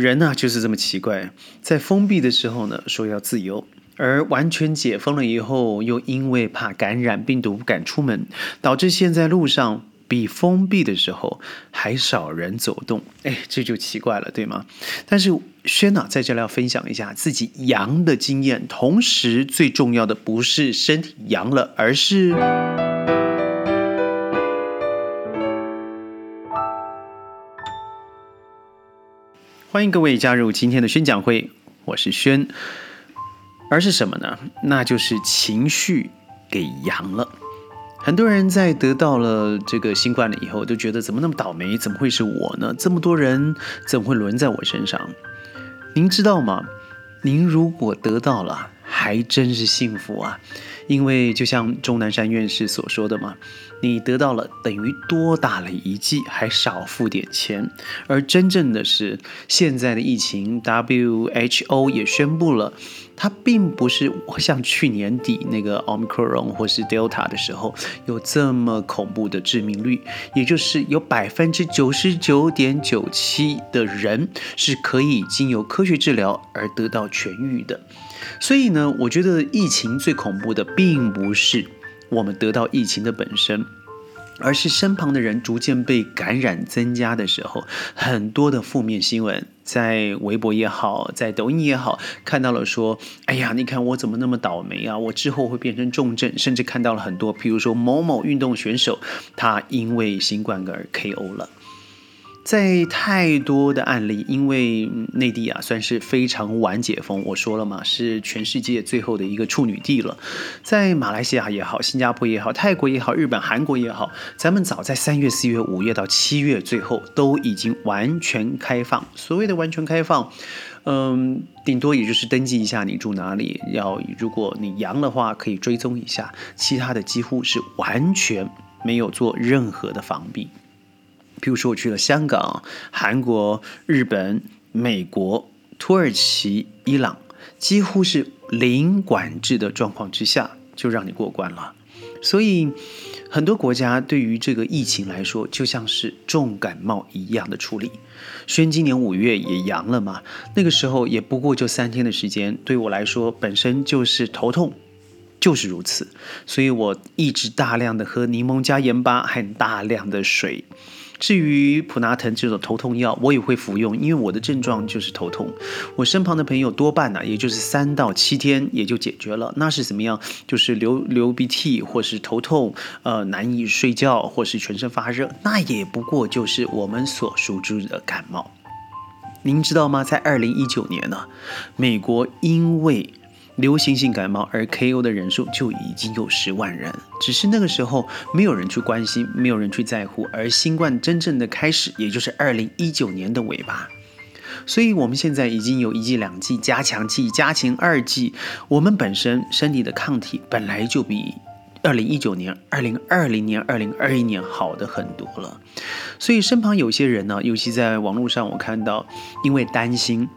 人呢就是这么奇怪，在封闭的时候呢说要自由，而完全解封了以后，又因为怕感染病毒不敢出门，导致现在路上。比封闭的时候还少人走动，哎，这就奇怪了，对吗？但是轩呢，在这里要分享一下自己阳的经验，同时最重要的不是身体阳了，而是欢迎各位加入今天的宣讲会，我是轩，而是什么呢？那就是情绪给阳了。很多人在得到了这个新冠了以后，都觉得怎么那么倒霉？怎么会是我呢？这么多人怎么会轮在我身上？您知道吗？您如果得到了，还真是幸福啊！因为就像钟南山院士所说的嘛，你得到了等于多打了一剂，还少付点钱。而真正的是现在的疫情，WHO 也宣布了。它并不是像去年底那个 Omicron 或是 Delta 的时候有这么恐怖的致命率，也就是有百分之九十九点九七的人是可以经由科学治疗而得到痊愈的。所以呢，我觉得疫情最恐怖的并不是我们得到疫情的本身。而是身旁的人逐渐被感染增加的时候，很多的负面新闻，在微博也好，在抖音也好，看到了说，哎呀，你看我怎么那么倒霉啊？我之后会变成重症，甚至看到了很多，譬如说某某运动选手，他因为新冠而 KO 了。在太多的案例，因为内地啊算是非常晚解封，我说了嘛，是全世界最后的一个处女地了。在马来西亚也好，新加坡也好，泰国也好，日本、韩国也好，咱们早在三月、四月、五月到七月，最后都已经完全开放。所谓的完全开放，嗯，顶多也就是登记一下你住哪里，要如果你阳的话可以追踪一下，其他的几乎是完全没有做任何的防避。譬如说，我去了香港、韩国、日本、美国、土耳其、伊朗，几乎是零管制的状况之下，就让你过关了。所以，很多国家对于这个疫情来说，就像是重感冒一样的处理。轩今年五月也阳了嘛，那个时候也不过就三天的时间，对我来说本身就是头痛，就是如此。所以我一直大量的喝柠檬加盐巴，和大量的水。至于普拿疼这种头痛药，我也会服用，因为我的症状就是头痛。我身旁的朋友多半呢，也就是三到七天也就解决了。那是怎么样？就是流流鼻涕，或是头痛，呃，难以睡觉，或是全身发热，那也不过就是我们所熟知的感冒。您知道吗？在二零一九年呢，美国因为流行性感冒而 KO 的人数就已经有十万人，只是那个时候没有人去关心，没有人去在乎。而新冠真正的开始，也就是二零一九年的尾巴。所以，我们现在已经有一剂、两剂加强剂、加强二剂。我们本身身体的抗体本来就比二零一九年、二零二零年、二零二一年好的很多了。所以，身旁有些人呢，尤其在网络上，我看到因为担心。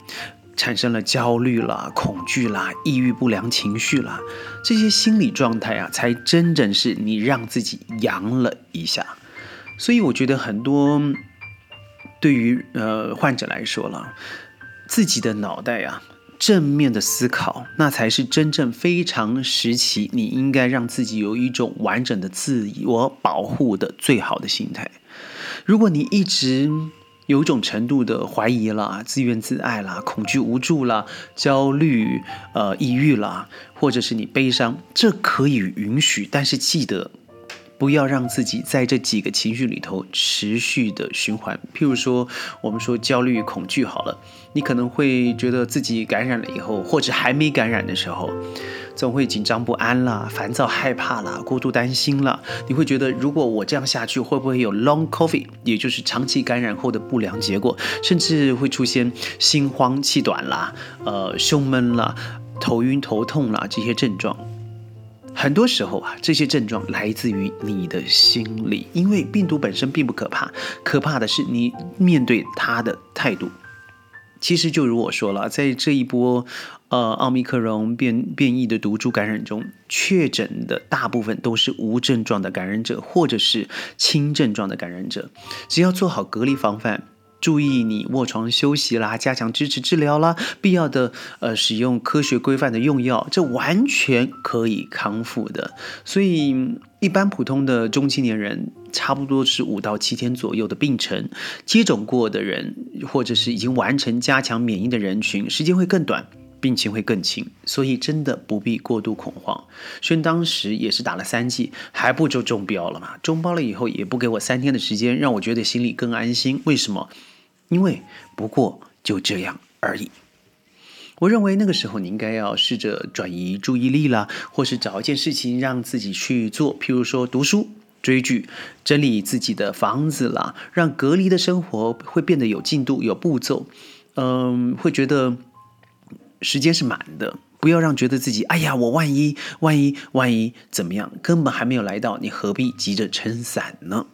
产生了焦虑啦、恐惧啦、抑郁不良情绪啦，这些心理状态啊，才真正是你让自己阳了一下。所以我觉得很多对于呃患者来说了，自己的脑袋啊，正面的思考，那才是真正非常时期，你应该让自己有一种完整的自我保护的最好的心态。如果你一直有一种程度的怀疑啦、自怨自艾啦、恐惧无助啦、焦虑、呃、抑郁啦，或者是你悲伤，这可以允许，但是记得不要让自己在这几个情绪里头持续的循环。譬如说，我们说焦虑、恐惧好了，你可能会觉得自己感染了以后，或者还没感染的时候。总会紧张不安啦，烦躁害怕啦，过度担心了。你会觉得，如果我这样下去，会不会有 long COVID，也就是长期感染后的不良结果，甚至会出现心慌气短啦，呃，胸闷啦，头晕头痛啦这些症状。很多时候啊，这些症状来自于你的心理，因为病毒本身并不可怕，可怕的是你面对它的态度。其实就如我说了，在这一波，呃，奥密克戎变变异的毒株感染中，确诊的大部分都是无症状的感染者，或者是轻症状的感染者。只要做好隔离防范，注意你卧床休息啦，加强支持治疗啦，必要的呃使用科学规范的用药，这完全可以康复的。所以一般普通的中青年人，差不多是五到七天左右的病程。接种过的人，或者是已经完成加强免疫的人群，时间会更短。病情会更轻，所以真的不必过度恐慌。轩当时也是打了三剂，还不就中标了嘛？中标了以后也不给我三天的时间，让我觉得心里更安心。为什么？因为不过就这样而已。我认为那个时候你应该要试着转移注意力啦，或是找一件事情让自己去做，譬如说读书、追剧、整理自己的房子啦，让隔离的生活会变得有进度、有步骤。嗯，会觉得。时间是满的，不要让觉得自己哎呀，我万一万一万一怎么样，根本还没有来到，你何必急着撑伞呢？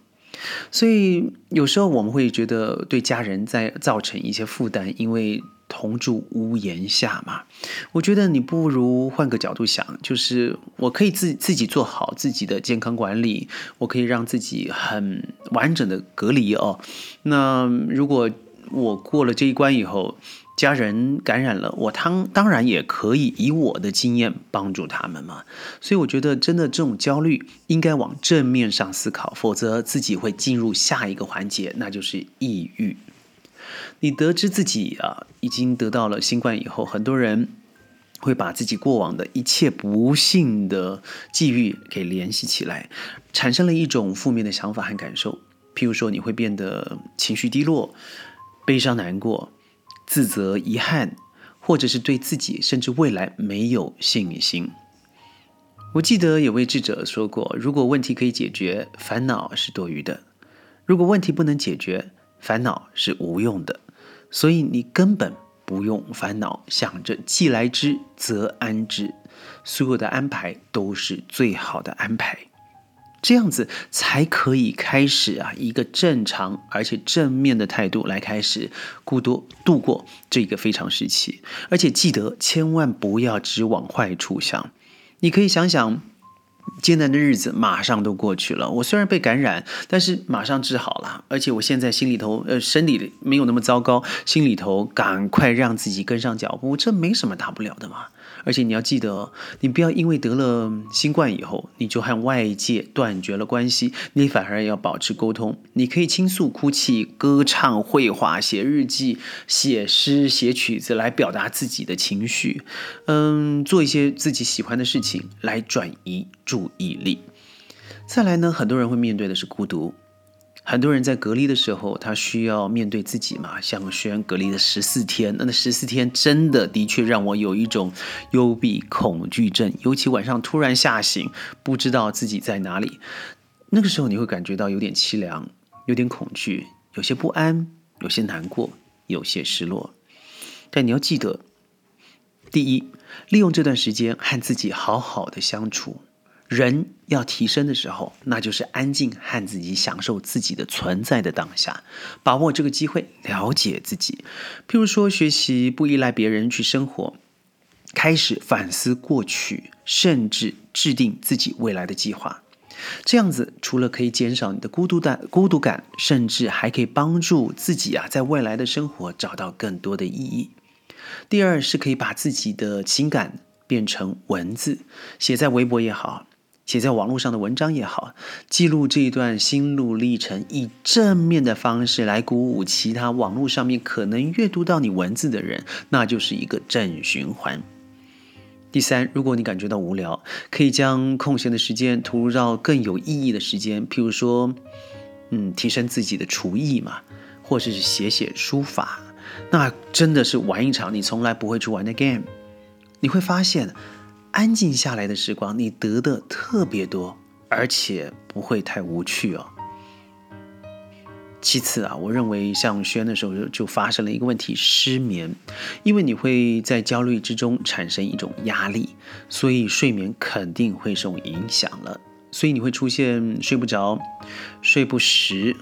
所以有时候我们会觉得对家人在造成一些负担，因为同住屋檐下嘛。我觉得你不如换个角度想，就是我可以自自己做好自己的健康管理，我可以让自己很完整的隔离哦。那如果我过了这一关以后，家人感染了，我当当然也可以以我的经验帮助他们嘛。所以我觉得真的这种焦虑应该往正面上思考，否则自己会进入下一个环节，那就是抑郁。你得知自己啊已经得到了新冠以后，很多人会把自己过往的一切不幸的际遇给联系起来，产生了一种负面的想法和感受。譬如说，你会变得情绪低落、悲伤难过。自责、遗憾，或者是对自己甚至未来没有信心。我记得有位智者说过：“如果问题可以解决，烦恼是多余的；如果问题不能解决，烦恼是无用的。所以你根本不用烦恼，想着既来之则安之，所有的安排都是最好的安排。”这样子才可以开始啊，一个正常而且正面的态度来开始孤独度过这个非常时期。而且记得千万不要只往坏处想。你可以想想，艰难的日子马上都过去了。我虽然被感染，但是马上治好了。而且我现在心里头呃，生理没有那么糟糕，心里头赶快让自己跟上脚步，这没什么大不了的嘛。而且你要记得，你不要因为得了新冠以后，你就和外界断绝了关系，你反而要保持沟通。你可以倾诉、哭泣、歌唱、绘画、写日记、写诗、写曲子来表达自己的情绪，嗯，做一些自己喜欢的事情来转移注意力。再来呢，很多人会面对的是孤独。很多人在隔离的时候，他需要面对自己嘛。像轩隔离了十四天，那那十四天真的的确让我有一种幽闭恐惧症，尤其晚上突然吓醒，不知道自己在哪里。那个时候你会感觉到有点凄凉，有点恐惧，有些不安，有些难过，有些失落。但你要记得，第一，利用这段时间和自己好好的相处。人要提升的时候，那就是安静和自己享受自己的存在的当下，把握这个机会了解自己。譬如说，学习不依赖别人去生活，开始反思过去，甚至制定自己未来的计划。这样子，除了可以减少你的孤独感、孤独感，甚至还可以帮助自己啊，在未来的生活找到更多的意义。第二，是可以把自己的情感变成文字，写在微博也好。写在网络上的文章也好，记录这一段心路历程，以正面的方式来鼓舞其他网络上面可能阅读到你文字的人，那就是一个正循环。第三，如果你感觉到无聊，可以将空闲的时间投入到更有意义的时间，譬如说，嗯，提升自己的厨艺嘛，或者是写写书法，那真的是玩一场你从来不会去玩的 game，你会发现。安静下来的时光，你得的特别多，而且不会太无趣哦。其次啊，我认为像轩的时候就发生了一个问题，失眠，因为你会在焦虑之中产生一种压力，所以睡眠肯定会受影响了，所以你会出现睡不着、睡不实。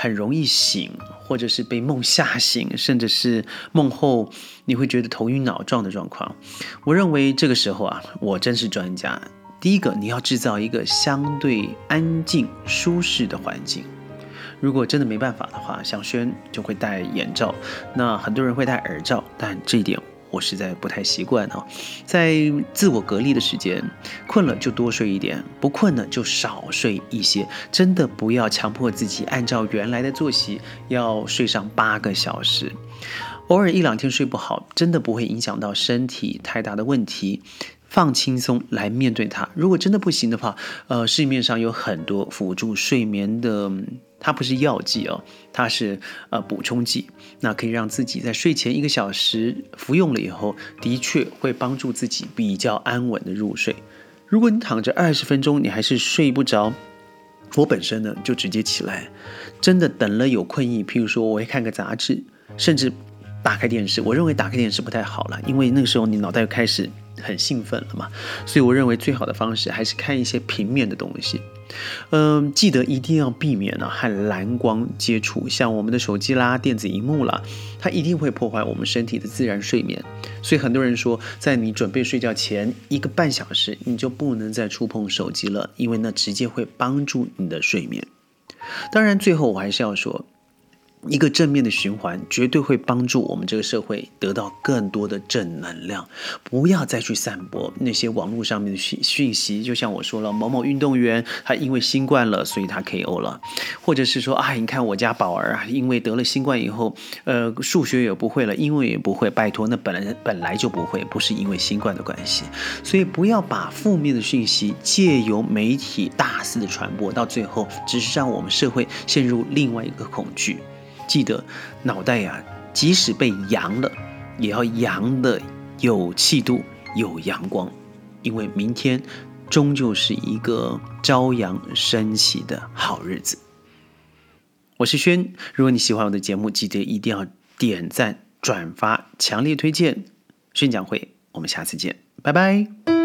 很容易醒，或者是被梦吓醒，甚至是梦后你会觉得头晕脑胀的状况。我认为这个时候啊，我真是专家。第一个，你要制造一个相对安静、舒适的环境，如果真的没办法的话，像轩就会戴眼罩，那很多人会戴耳罩，但这一点。我实在不太习惯啊，在自我隔离的时间，困了就多睡一点，不困呢就少睡一些。真的不要强迫自己按照原来的作息要睡上八个小时，偶尔一两天睡不好，真的不会影响到身体太大的问题。放轻松来面对它。如果真的不行的话，呃，市面上有很多辅助睡眠的。它不是药剂哦，它是呃补充剂，那可以让自己在睡前一个小时服用了以后，的确会帮助自己比较安稳的入睡。如果你躺着二十分钟你还是睡不着，我本身呢就直接起来，真的等了有困意，譬如说我会看个杂志，甚至打开电视。我认为打开电视不太好了，因为那个时候你脑袋开始。很兴奋了嘛，所以我认为最好的方式还是看一些平面的东西。嗯，记得一定要避免呢和蓝光接触，像我们的手机啦、电子荧幕啦，它一定会破坏我们身体的自然睡眠。所以很多人说，在你准备睡觉前一个半小时，你就不能再触碰手机了，因为那直接会帮助你的睡眠。当然，最后我还是要说。一个正面的循环绝对会帮助我们这个社会得到更多的正能量。不要再去散播那些网络上面的讯讯息，就像我说了，某某运动员他因为新冠了，所以他 KO 了，或者是说啊，你看我家宝儿啊，因为得了新冠以后，呃，数学也不会了，英文也不会，拜托，那本来本来就不会，不是因为新冠的关系。所以不要把负面的讯息借由媒体大肆的传播，到最后只是让我们社会陷入另外一个恐惧。记得脑袋呀，即使被阳了，也要阳的有气度、有阳光，因为明天终究是一个朝阳升起的好日子。我是轩，如果你喜欢我的节目，记得一定要点赞、转发、强烈推荐。宣讲会，我们下次见，拜拜。